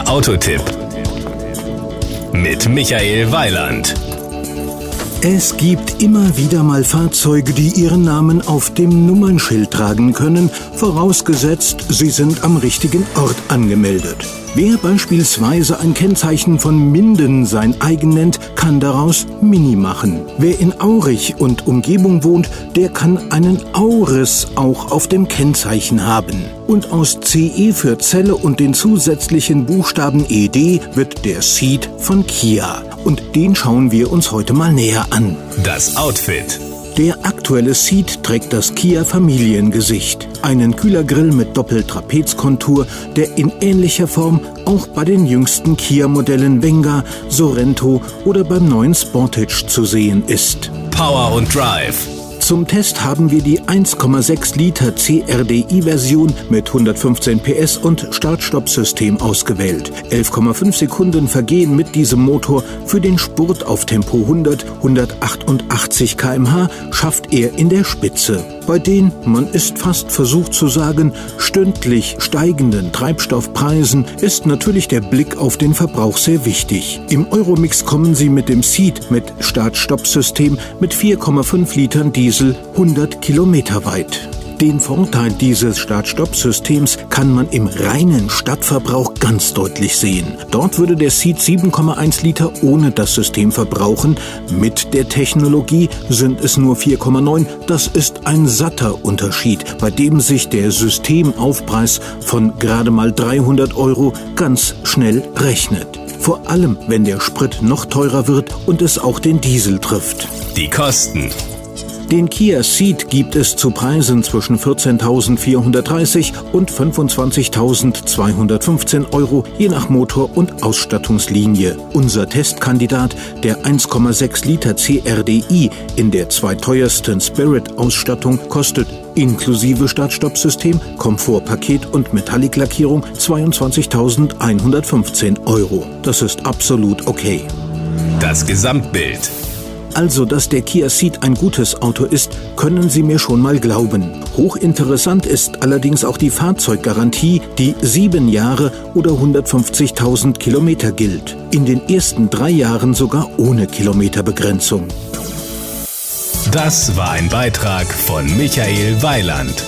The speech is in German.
Der Autotipp mit Michael Weiland. Es gibt immer wieder mal Fahrzeuge, die ihren Namen auf dem Nummernschild tragen können, vorausgesetzt, sie sind am richtigen Ort angemeldet. Wer beispielsweise ein Kennzeichen von Minden sein eigen nennt, kann daraus Mini machen. Wer in Aurich und Umgebung wohnt, der kann einen Auris auch auf dem Kennzeichen haben. Und aus CE für Zelle und den zusätzlichen Buchstaben ED wird der Seed von Kia. Und den schauen wir uns heute mal näher an. Das Outfit. Der aktuelle Seat trägt das Kia Familiengesicht. Einen Kühlergrill mit Doppeltrapezkontur, der in ähnlicher Form auch bei den jüngsten Kia-Modellen Venga, Sorento oder beim neuen Sportage zu sehen ist. Power und Drive. Zum Test haben wir die 1,6 Liter CRDI-Version mit 115 PS und Start-Stopp-System ausgewählt. 11,5 Sekunden vergehen mit diesem Motor. Für den Spurt auf Tempo 100, 188 km/h schafft er in der Spitze. Bei den, man ist fast versucht zu sagen, stündlich steigenden Treibstoffpreisen ist natürlich der Blick auf den Verbrauch sehr wichtig. Im Euromix kommen Sie mit dem Seat mit Start-Stopp-System mit 4,5 Litern Diesel 100 Kilometer weit. Den Vorteil dieses Start-Stopp-Systems kann man im reinen Stadtverbrauch ganz deutlich sehen. Dort würde der Seat 7,1 Liter ohne das System verbrauchen. Mit der Technologie sind es nur 4,9. Das ist ein satter Unterschied, bei dem sich der Systemaufpreis von gerade mal 300 Euro ganz schnell rechnet. Vor allem, wenn der Sprit noch teurer wird und es auch den Diesel trifft. Die Kosten. Den Kia Ceed gibt es zu Preisen zwischen 14.430 und 25.215 Euro, je nach Motor und Ausstattungslinie. Unser Testkandidat, der 1,6 Liter CRDI in der zweiteuersten Spirit-Ausstattung, kostet inklusive Start-Stopp-System, Komfortpaket und Metallic-Lackierung 22.115 Euro. Das ist absolut okay. Das Gesamtbild. Also, dass der Kia Ceed ein gutes Auto ist, können Sie mir schon mal glauben. Hochinteressant ist allerdings auch die Fahrzeuggarantie, die sieben Jahre oder 150.000 Kilometer gilt. In den ersten drei Jahren sogar ohne Kilometerbegrenzung. Das war ein Beitrag von Michael Weiland.